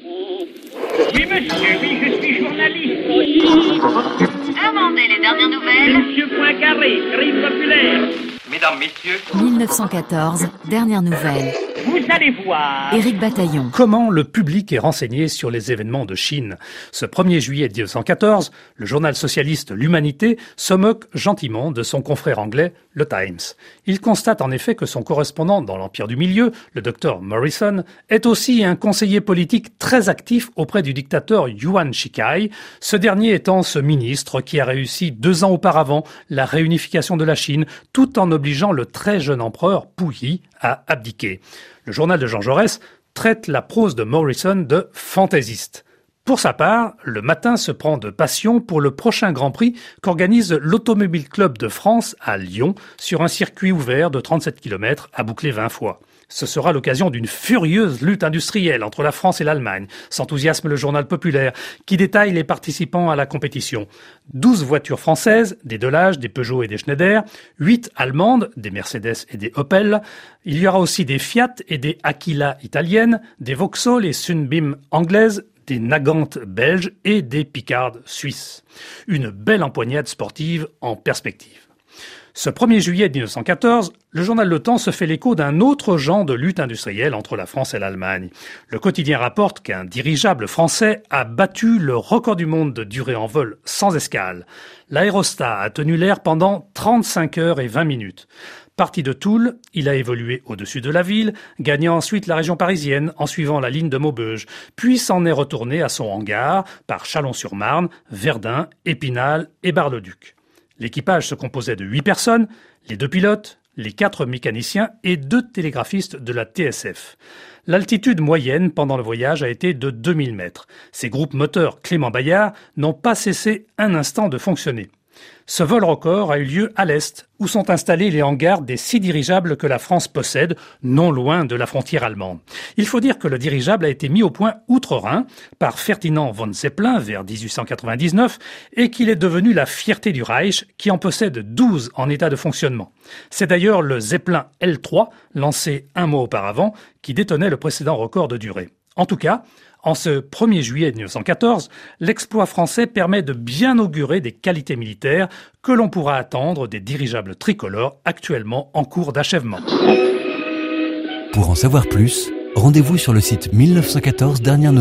Oui, monsieur, oui, je suis journaliste. Demandez les dernières nouvelles. Monsieur Poincaré, crime populaire. Mesdames, Messieurs, 1914, dernière nouvelle. Vous allez voir. Éric Bataillon. Comment le public est renseigné sur les événements de Chine? Ce 1er juillet 1914, le journal socialiste L'Humanité se moque gentiment de son confrère anglais, le Times. Il constate en effet que son correspondant dans l'Empire du Milieu, le docteur Morrison, est aussi un conseiller politique très actif auprès du dictateur Yuan Shikai, ce dernier étant ce ministre qui a réussi deux ans auparavant la réunification de la Chine tout en obligeant le très jeune empereur Puyi à abdiquer. Le journal de Jean Jaurès traite la prose de Morrison de fantaisiste. Pour sa part, le matin se prend de passion pour le prochain Grand Prix qu'organise l'Automobile Club de France à Lyon sur un circuit ouvert de 37 km à boucler 20 fois. Ce sera l'occasion d'une furieuse lutte industrielle entre la France et l'Allemagne, s'enthousiasme le journal populaire, qui détaille les participants à la compétition. 12 voitures françaises, des Delage, des Peugeot et des Schneider, 8 allemandes, des Mercedes et des Opel. Il y aura aussi des Fiat et des Aquila italiennes, des Vauxhall et Sunbeam anglaises, des Nagantes belges et des Picardes suisses. Une belle empoignade sportive en perspective. Ce 1er juillet 1914, le journal Le Temps se fait l'écho d'un autre genre de lutte industrielle entre la France et l'Allemagne. Le quotidien rapporte qu'un dirigeable français a battu le record du monde de durée en vol sans escale. L'aérostat a tenu l'air pendant 35 heures et 20 minutes. Parti de Toul, il a évolué au-dessus de la ville, gagnant ensuite la région parisienne en suivant la ligne de Maubeuge, puis s'en est retourné à son hangar par Chalon-sur-Marne, Verdun, Épinal et Bar-le-Duc. L'équipage se composait de huit personnes, les deux pilotes, les quatre mécaniciens et deux télégraphistes de la TSF. L'altitude moyenne pendant le voyage a été de 2000 mètres. Ces groupes moteurs Clément Bayard n'ont pas cessé un instant de fonctionner. Ce vol record a eu lieu à l'est, où sont installés les hangars des six dirigeables que la France possède, non loin de la frontière allemande. Il faut dire que le dirigeable a été mis au point outre-Rhin par Ferdinand von Zeppelin vers 1899 et qu'il est devenu la fierté du Reich qui en possède 12 en état de fonctionnement. C'est d'ailleurs le Zeppelin L3, lancé un mois auparavant, qui détenait le précédent record de durée. En tout cas, en ce 1er juillet 1914, l'exploit français permet de bien augurer des qualités militaires que l'on pourra attendre des dirigeables tricolores actuellement en cours d'achèvement. Pour en savoir plus, rendez-vous sur le site 1914 dernières.